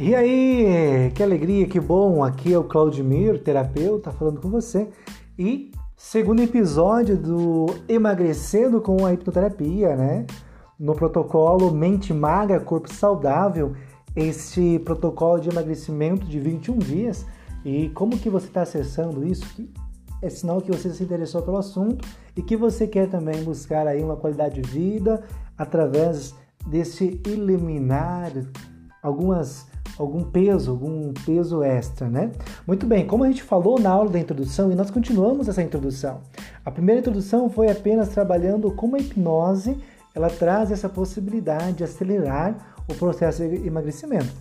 E aí, que alegria, que bom! Aqui é o Claudimir, terapeuta, falando com você. E segundo episódio do Emagrecendo com a Hipnoterapia, né? No protocolo Mente Magra, Corpo Saudável, este protocolo de emagrecimento de 21 dias. E como que você está acessando isso? É sinal que você se interessou pelo assunto e que você quer também buscar aí uma qualidade de vida através desse eliminar algumas algum peso, algum peso extra, né? Muito bem, como a gente falou na aula da introdução e nós continuamos essa introdução. A primeira introdução foi apenas trabalhando como a hipnose ela traz essa possibilidade de acelerar o processo de emagrecimento.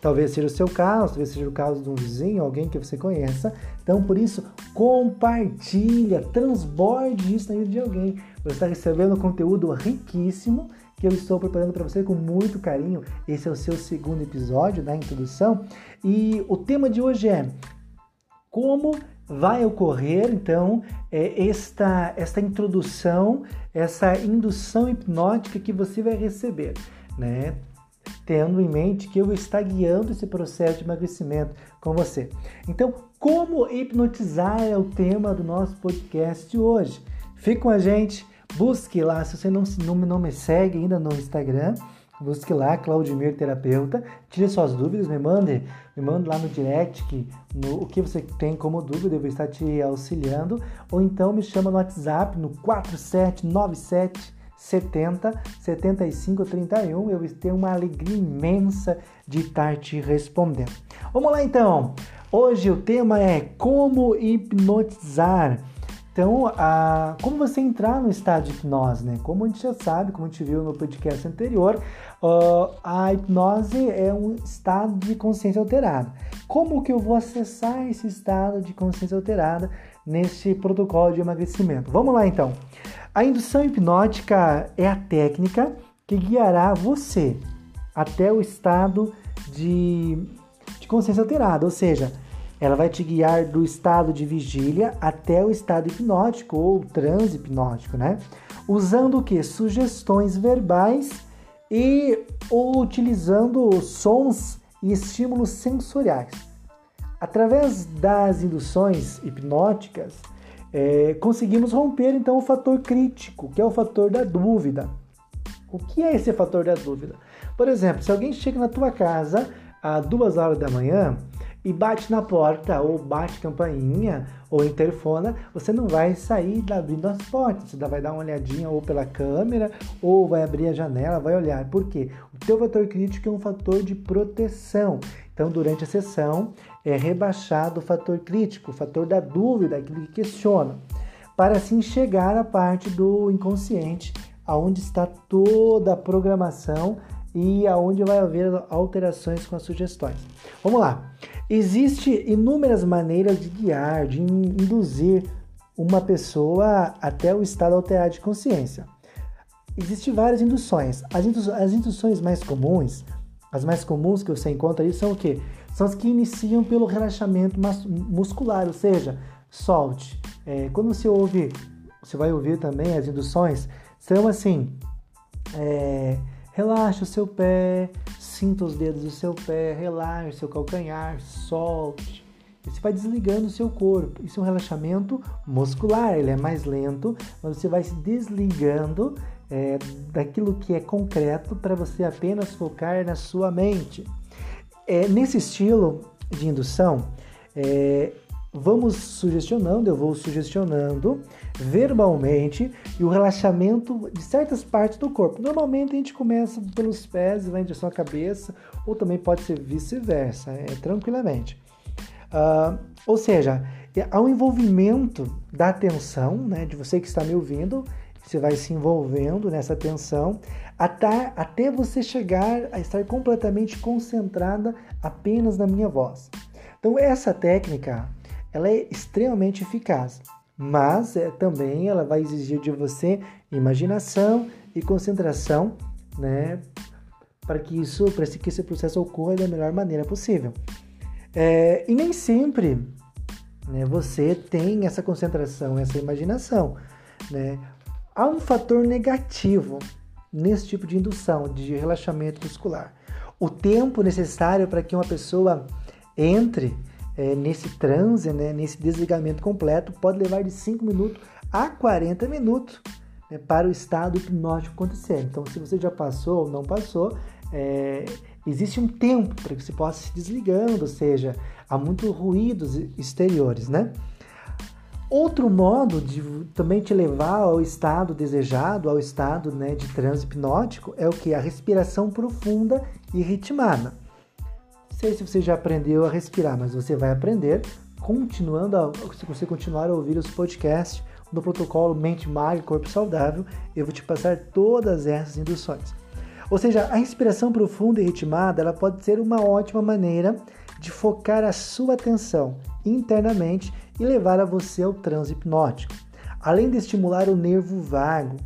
Talvez seja o seu caso, talvez seja o caso de um vizinho, alguém que você conheça. Então, por isso, compartilha, transborde isso na vida de alguém. Você está recebendo conteúdo riquíssimo que eu estou preparando para você com muito carinho. Esse é o seu segundo episódio da introdução e o tema de hoje é como vai ocorrer então é, esta, esta introdução, essa indução hipnótica que você vai receber, né? Tendo em mente que eu estar guiando esse processo de emagrecimento com você. Então, como hipnotizar é o tema do nosso podcast hoje. Fique com a gente Busque lá, se você não, não, não me segue ainda no Instagram, busque lá, Claudimir Terapeuta, tire suas dúvidas, me mande, me mande lá no direct que, no, o que você tem como dúvida, eu vou estar te auxiliando, ou então me chama no WhatsApp no 4797 70 75 31. Eu tenho uma alegria imensa de estar te respondendo. Vamos lá então. Hoje o tema é como hipnotizar. Então, a, como você entrar no estado de hipnose, né? Como a gente já sabe, como a gente viu no podcast anterior, uh, a hipnose é um estado de consciência alterada. Como que eu vou acessar esse estado de consciência alterada neste protocolo de emagrecimento? Vamos lá então. A indução hipnótica é a técnica que guiará você até o estado de, de consciência alterada, ou seja, ela vai te guiar do estado de vigília até o estado hipnótico ou transe hipnótico, né? Usando o que? Sugestões verbais e ou utilizando sons e estímulos sensoriais. Através das induções hipnóticas, é, conseguimos romper então o fator crítico, que é o fator da dúvida. O que é esse fator da dúvida? Por exemplo, se alguém chega na tua casa às duas horas da manhã e bate na porta, ou bate campainha, ou interfona, você não vai sair abrindo as portas, você vai dar uma olhadinha ou pela câmera, ou vai abrir a janela, vai olhar. Por quê? O teu fator crítico é um fator de proteção. Então, durante a sessão, é rebaixado o fator crítico, o fator da dúvida, aquilo que questiona, para assim chegar à parte do inconsciente, aonde está toda a programação e aonde vai haver alterações com as sugestões. Vamos lá. Existem inúmeras maneiras de guiar, de induzir uma pessoa até o estado alterado de consciência. Existem várias induções. As, indu as induções mais comuns, as mais comuns que você encontra aí são o quê? São as que iniciam pelo relaxamento muscular, ou seja, solte. É, quando você ouve, você vai ouvir também as induções, são assim, é, Relaxe o seu pé, sinta os dedos do seu pé, relaxe o seu calcanhar, solte. E você vai desligando o seu corpo. Isso é um relaxamento muscular, ele é mais lento, mas você vai se desligando é, daquilo que é concreto para você apenas focar na sua mente. É, nesse estilo de indução, é, vamos sugestionando, eu vou sugestionando verbalmente e o relaxamento de certas partes do corpo. Normalmente a gente começa pelos pés e vai em direção à cabeça, ou também pode ser vice-versa, é, tranquilamente. Uh, ou seja, há um envolvimento da atenção, né, de você que está me ouvindo, você vai se envolvendo nessa atenção até, até você chegar a estar completamente concentrada apenas na minha voz. Então essa técnica ela é extremamente eficaz, mas é, também ela vai exigir de você imaginação e concentração, né, para que isso, para que esse processo ocorra da melhor maneira possível. É, e nem sempre né, você tem essa concentração, essa imaginação. Né? Há um fator negativo nesse tipo de indução, de relaxamento muscular. O tempo necessário para que uma pessoa entre é, nesse transe, né, nesse desligamento completo, pode levar de 5 minutos a 40 minutos né, para o estado hipnótico acontecer. Então, se você já passou ou não passou, é, existe um tempo para que você possa se desligando, ou seja, há muitos ruídos exteriores, né? Outro modo de também te levar ao estado desejado, ao estado né, de transe hipnótico, é o que? A respiração profunda e ritmada. Sei se você já aprendeu a respirar, mas você vai aprender continuando a, se você continuar a ouvir os podcasts do protocolo Mente Magra Corpo Saudável, eu vou te passar todas essas induções. Ou seja, a respiração profunda e ritmada ela pode ser uma ótima maneira de focar a sua atenção internamente e levar a você ao transe hipnótico, além de estimular o nervo vago.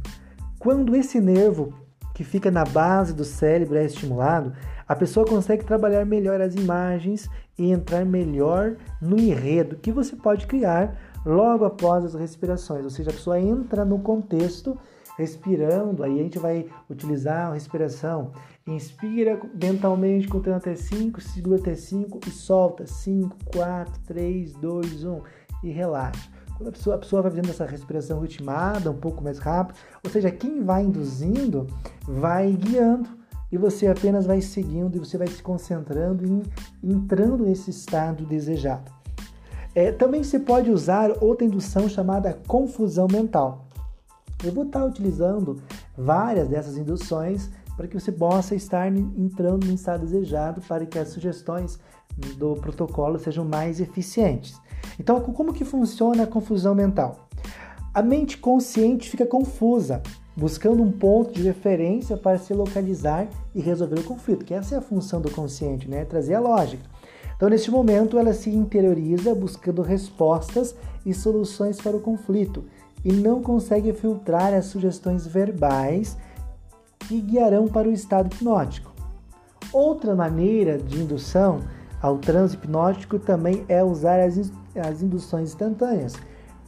Quando esse nervo que fica na base do cérebro é estimulado, a pessoa consegue trabalhar melhor as imagens e entrar melhor no enredo que você pode criar logo após as respirações, ou seja, a pessoa entra no contexto respirando, aí a gente vai utilizar a respiração. Inspira mentalmente contando até 5, segura até 5 e solta 5, 4, 3, 2, 1 e relaxa. Quando a pessoa, a pessoa vai fazendo essa respiração ritmada, um pouco mais rápido, ou seja, quem vai induzindo vai guiando e você apenas vai seguindo e você vai se concentrando em entrando nesse estado desejado. É, também se pode usar outra indução chamada confusão mental. Eu vou estar utilizando várias dessas induções para que você possa estar entrando no estado desejado para que as sugestões do protocolo sejam mais eficientes. Então, como que funciona a confusão mental? A mente consciente fica confusa, buscando um ponto de referência para se localizar e resolver o conflito, que essa é a função do consciente, né? Trazer a lógica. Então, neste momento, ela se interioriza buscando respostas e soluções para o conflito e não consegue filtrar as sugestões verbais que guiarão para o estado hipnótico. Outra maneira de indução ao transe hipnótico também é usar as, as induções instantâneas.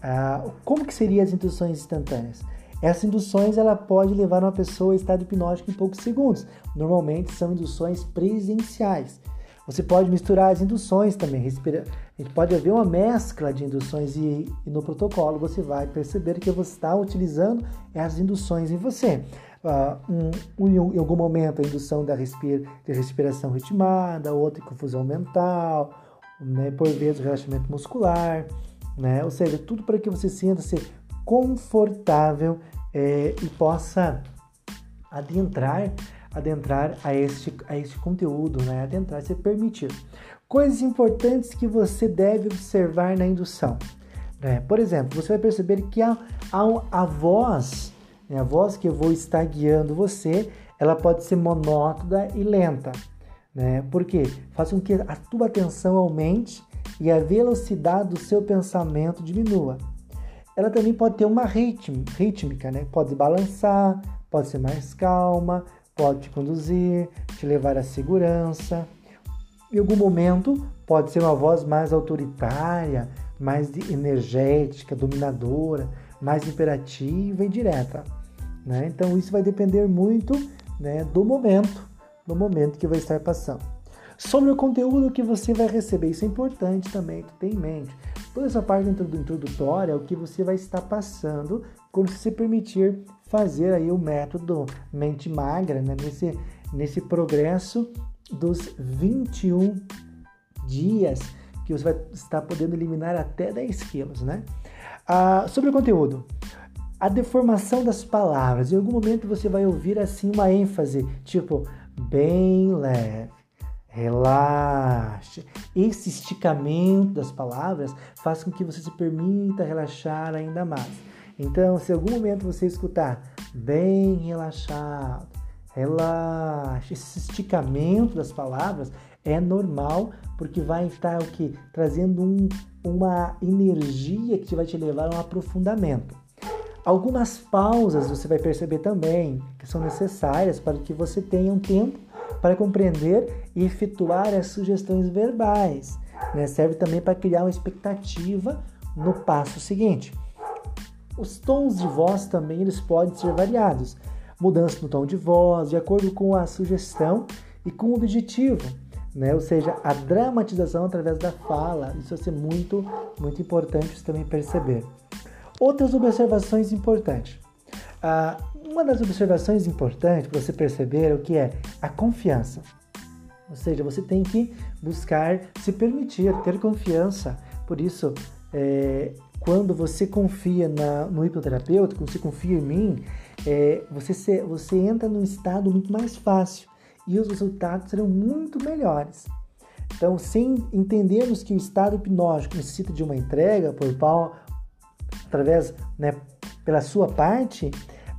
Ah, como que seriam as induções instantâneas? Essas induções ela pode levar uma pessoa ao estado hipnótico em poucos segundos. Normalmente são induções presenciais. Você pode misturar as induções também. Respira... A pode haver uma mescla de induções e, e no protocolo você vai perceber que você está utilizando as induções em você. Uh, um, um, em algum momento a indução da, respira... de respiração ritmada, outra confusão mental, né? por vezes relaxamento muscular, né? ou seja, tudo para que você sinta-se confortável é, e possa adentrar adentrar a este, a este conteúdo, né? adentrar, se permitir. Coisas importantes que você deve observar na indução. Né? Por exemplo, você vai perceber que a, a, a voz, né? a voz que eu vou estar guiando você, ela pode ser monótona e lenta. Né? Porque faz com que a tua atenção aumente e a velocidade do seu pensamento diminua. Ela também pode ter uma rítmica, né? pode balançar, pode ser mais calma, pode te conduzir, te levar à segurança. Em algum momento pode ser uma voz mais autoritária, mais energética, dominadora, mais imperativa e direta. Né? Então isso vai depender muito né, do momento, do momento que vai estar passando. Sobre o conteúdo que você vai receber, isso é importante também, tu tem em mente. Toda essa parte introdutória é o que você vai estar passando quando se permitir fazer aí o método mente magra, né? nesse, nesse progresso dos 21 dias que você vai estar podendo eliminar até 10 quilos, né? Ah, sobre o conteúdo, a deformação das palavras. Em algum momento você vai ouvir assim uma ênfase, tipo bem leve, relaxe. Esse esticamento das palavras faz com que você se permita relaxar ainda mais. Então, se em algum momento você escutar bem relaxado, relaxe, esse esticamento das palavras é normal, porque vai estar o que? Trazendo um, uma energia que vai te levar a um aprofundamento. Algumas pausas você vai perceber também que são necessárias para que você tenha um tempo para compreender e efetuar as sugestões verbais. Né? Serve também para criar uma expectativa no passo seguinte. Os tons de voz também eles podem ser variados. Mudança no tom de voz, de acordo com a sugestão e com objetivo. Né? Ou seja, a dramatização através da fala. Isso vai ser muito, muito importante também perceber. Outras observações importantes. Ah, uma das observações importantes para você perceber é o que é a confiança. Ou seja, você tem que buscar se permitir ter confiança. Por isso, é, quando você confia na, no hipnoterapeuta, quando você confia em mim, é, você, se, você entra num estado muito mais fácil e os resultados serão muito melhores. Então, sem entendermos que o estado hipnótico necessita de uma entrega por através, né, pela sua parte,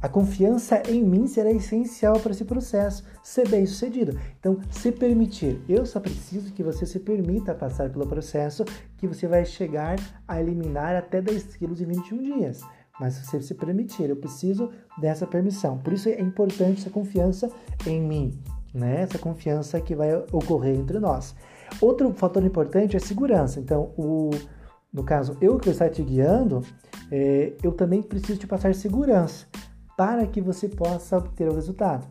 a confiança em mim será essencial para esse processo ser bem sucedido. Então, se permitir, eu só preciso que você se permita passar pelo processo que você vai chegar a eliminar até 10 quilos em 21 dias. Mas se você se permitir, eu preciso dessa permissão. Por isso é importante essa confiança em mim, né? Essa confiança que vai ocorrer entre nós. Outro fator importante é segurança. Então, o, no caso, eu que estar te guiando, é, eu também preciso te passar segurança para que você possa obter o resultado.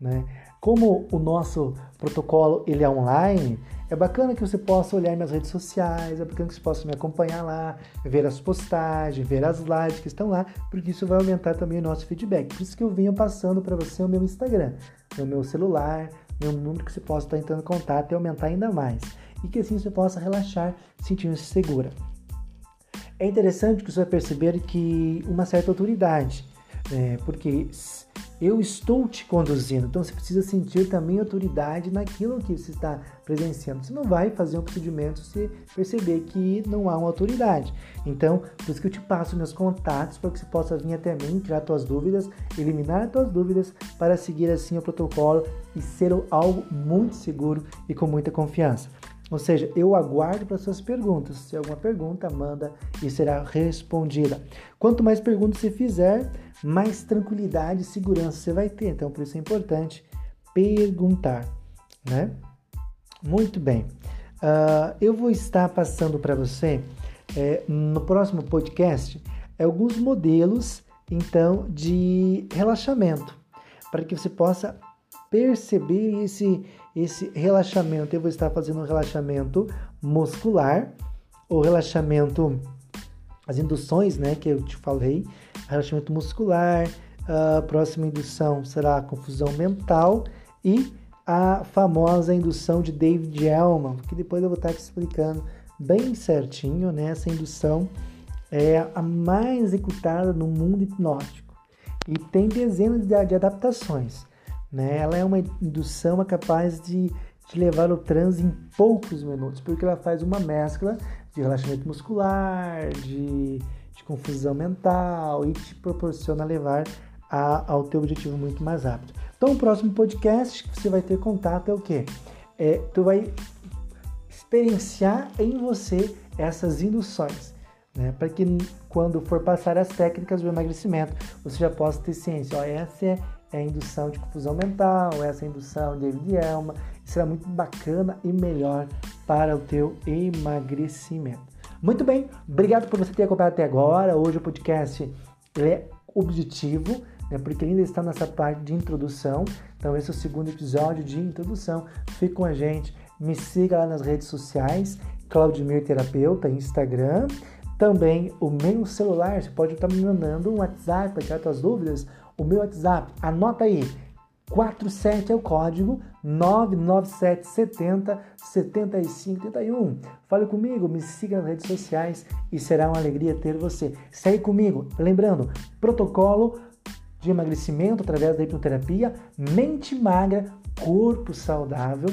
Né? Como o nosso protocolo ele é online, é bacana que você possa olhar minhas redes sociais, é bacana que você possa me acompanhar lá, ver as postagens, ver as lives que estão lá, porque isso vai aumentar também o nosso feedback. Por isso que eu venho passando para você o meu Instagram, o meu celular, meu número que você possa estar entrando em contato e aumentar ainda mais. E que assim você possa relaxar, sentindo-se segura. É interessante que você vai perceber que uma certa autoridade é, porque eu estou te conduzindo, então você precisa sentir também autoridade naquilo que você está presenciando. Você não vai fazer um procedimento se perceber que não há uma autoridade. Então, por isso que eu te passo meus contatos para que você possa vir até mim, tirar suas dúvidas, eliminar as tuas dúvidas para seguir assim o protocolo e ser algo muito seguro e com muita confiança. Ou seja, eu aguardo para suas perguntas. Se alguma pergunta, manda e será respondida. Quanto mais perguntas você fizer, mais tranquilidade e segurança você vai ter. Então, por isso é importante perguntar, né? Muito bem. Uh, eu vou estar passando para você é, no próximo podcast alguns modelos, então, de relaxamento, para que você possa perceber esse esse relaxamento. Eu vou estar fazendo um relaxamento muscular, ou relaxamento, as induções, né, que eu te falei, relaxamento muscular, a próxima indução será a confusão mental e a famosa indução de David Elman, que depois eu vou estar te explicando bem certinho, né? Essa indução é a mais executada no mundo hipnótico e tem dezenas de, de adaptações. Né? Ela é uma indução capaz de te levar ao transe em poucos minutos, porque ela faz uma mescla de relaxamento muscular, de, de confusão mental e te proporciona levar a, ao teu objetivo muito mais rápido. Então, o próximo podcast que você vai ter contato é o quê? É, tu vai experienciar em você essas induções, né? Para que quando for passar as técnicas do emagrecimento, você já possa ter ciência. Ó, essa é é a indução de confusão mental, essa é a indução de David Elma. Será muito bacana e melhor para o teu emagrecimento. Muito bem, obrigado por você ter acompanhado até agora. Hoje o podcast é objetivo, né, porque ele ainda está nessa parte de introdução. Então esse é o segundo episódio de introdução. Fique com a gente, me siga lá nas redes sociais, Claudimir Terapeuta, Instagram. Também o meu celular, você pode estar me mandando um WhatsApp para tirar suas dúvidas o meu WhatsApp. Anota aí. 47 é o código 997 70 75 31. Fale comigo, me siga nas redes sociais e será uma alegria ter você. Segue comigo. Lembrando, protocolo de emagrecimento através da hipnoterapia, mente magra, corpo saudável.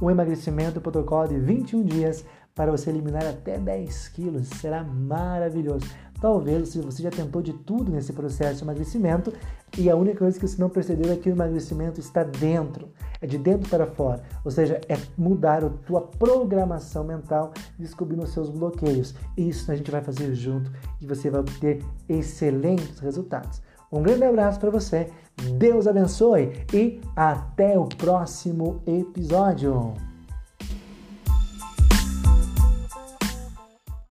O emagrecimento, protocolo de 21 dias para você eliminar até 10 quilos. Será maravilhoso. Talvez se você já tentou de tudo nesse processo de emagrecimento e a única coisa que você não percebeu é que o emagrecimento está dentro, é de dentro para fora. Ou seja, é mudar a tua programação mental, descobrindo os seus bloqueios. Isso a gente vai fazer junto e você vai obter excelentes resultados. Um grande abraço para você, Deus abençoe e até o próximo episódio.